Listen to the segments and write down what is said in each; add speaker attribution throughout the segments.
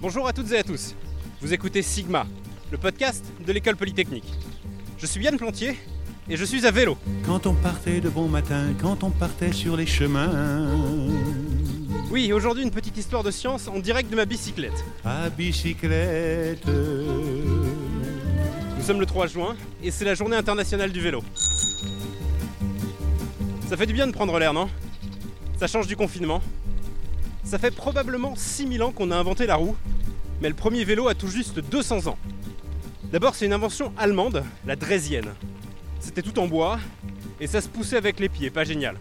Speaker 1: Bonjour à toutes et à tous. Vous écoutez Sigma, le podcast de l'école polytechnique. Je suis Yann Plantier et je suis à vélo.
Speaker 2: Quand on partait de bon matin, quand on partait sur les chemins.
Speaker 1: Oui, aujourd'hui une petite histoire de science en direct de ma bicyclette.
Speaker 2: À bicyclette.
Speaker 1: Nous sommes le 3 juin et c'est la journée internationale du vélo. Ça fait du bien de prendre l'air, non? Ça change du confinement. Ça fait probablement 6000 ans qu'on a inventé la roue, mais le premier vélo a tout juste 200 ans. D'abord, c'est une invention allemande, la Drésienne. C'était tout en bois et ça se poussait avec les pieds, pas génial.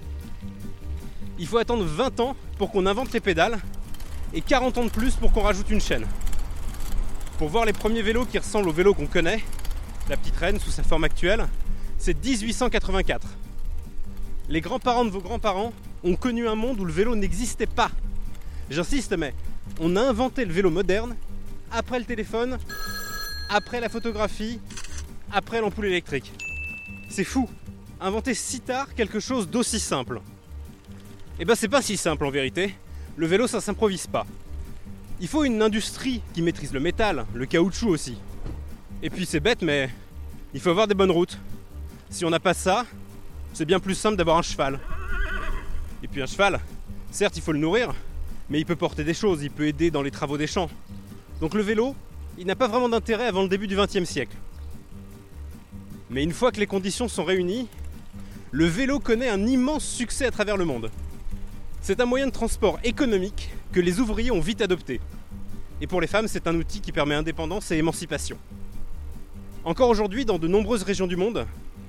Speaker 1: Il faut attendre 20 ans pour qu'on invente les pédales et 40 ans de plus pour qu'on rajoute une chaîne. Pour voir les premiers vélos qui ressemblent aux vélos qu'on connaît, la petite reine sous sa forme actuelle, c'est 1884. Les grands-parents de vos grands-parents ont connu un monde où le vélo n'existait pas. J'insiste, mais on a inventé le vélo moderne après le téléphone, après la photographie, après l'ampoule électrique. C'est fou. Inventer si tard quelque chose d'aussi simple. Eh ben c'est pas si simple en vérité. Le vélo ça s'improvise pas. Il faut une industrie qui maîtrise le métal, le caoutchouc aussi. Et puis c'est bête mais il faut avoir des bonnes routes. Si on n'a pas ça, c'est bien plus simple d'avoir un cheval. Et puis un cheval, certes il faut le nourrir, mais il peut porter des choses, il peut aider dans les travaux des champs. Donc le vélo, il n'a pas vraiment d'intérêt avant le début du XXe siècle. Mais une fois que les conditions sont réunies, le vélo connaît un immense succès à travers le monde. C'est un moyen de transport économique que les ouvriers ont vite adopté. Et pour les femmes, c'est un outil qui permet indépendance et émancipation. Encore aujourd'hui, dans de nombreuses régions du monde,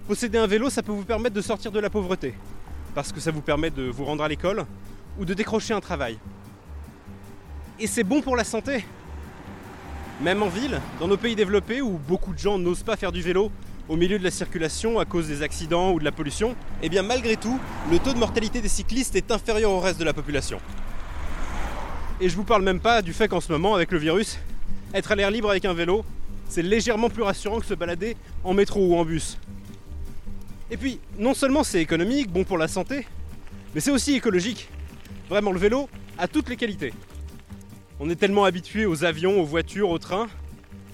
Speaker 1: posséder un vélo, ça peut vous permettre de sortir de la pauvreté, parce que ça vous permet de vous rendre à l'école ou de décrocher un travail. Et c'est bon pour la santé. Même en ville, dans nos pays développés où beaucoup de gens n'osent pas faire du vélo au milieu de la circulation à cause des accidents ou de la pollution, eh bien malgré tout, le taux de mortalité des cyclistes est inférieur au reste de la population. Et je vous parle même pas du fait qu'en ce moment, avec le virus, être à l'air libre avec un vélo, c'est légèrement plus rassurant que se balader en métro ou en bus. Et puis, non seulement c'est économique, bon pour la santé, mais c'est aussi écologique. Vraiment, le vélo a toutes les qualités. On est tellement habitué aux avions, aux voitures, aux trains,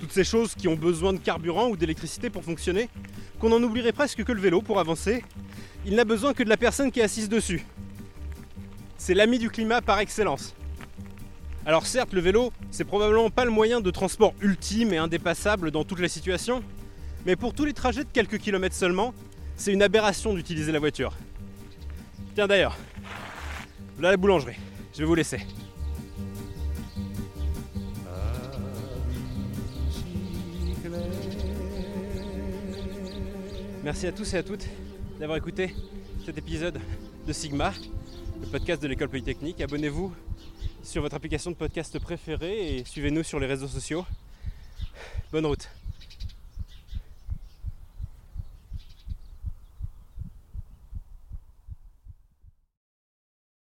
Speaker 1: toutes ces choses qui ont besoin de carburant ou d'électricité pour fonctionner, qu'on en oublierait presque que le vélo, pour avancer, il n'a besoin que de la personne qui est assise dessus. C'est l'ami du climat par excellence. Alors certes, le vélo, c'est probablement pas le moyen de transport ultime et indépassable dans toutes les situations, mais pour tous les trajets de quelques kilomètres seulement, c'est une aberration d'utiliser la voiture. Tiens d'ailleurs, voilà la boulangerie, je vais vous laisser. Merci à tous et à toutes d'avoir écouté cet épisode de Sigma, le podcast de l'école polytechnique. Abonnez-vous sur votre application de podcast préférée et suivez-nous sur les réseaux sociaux. Bonne route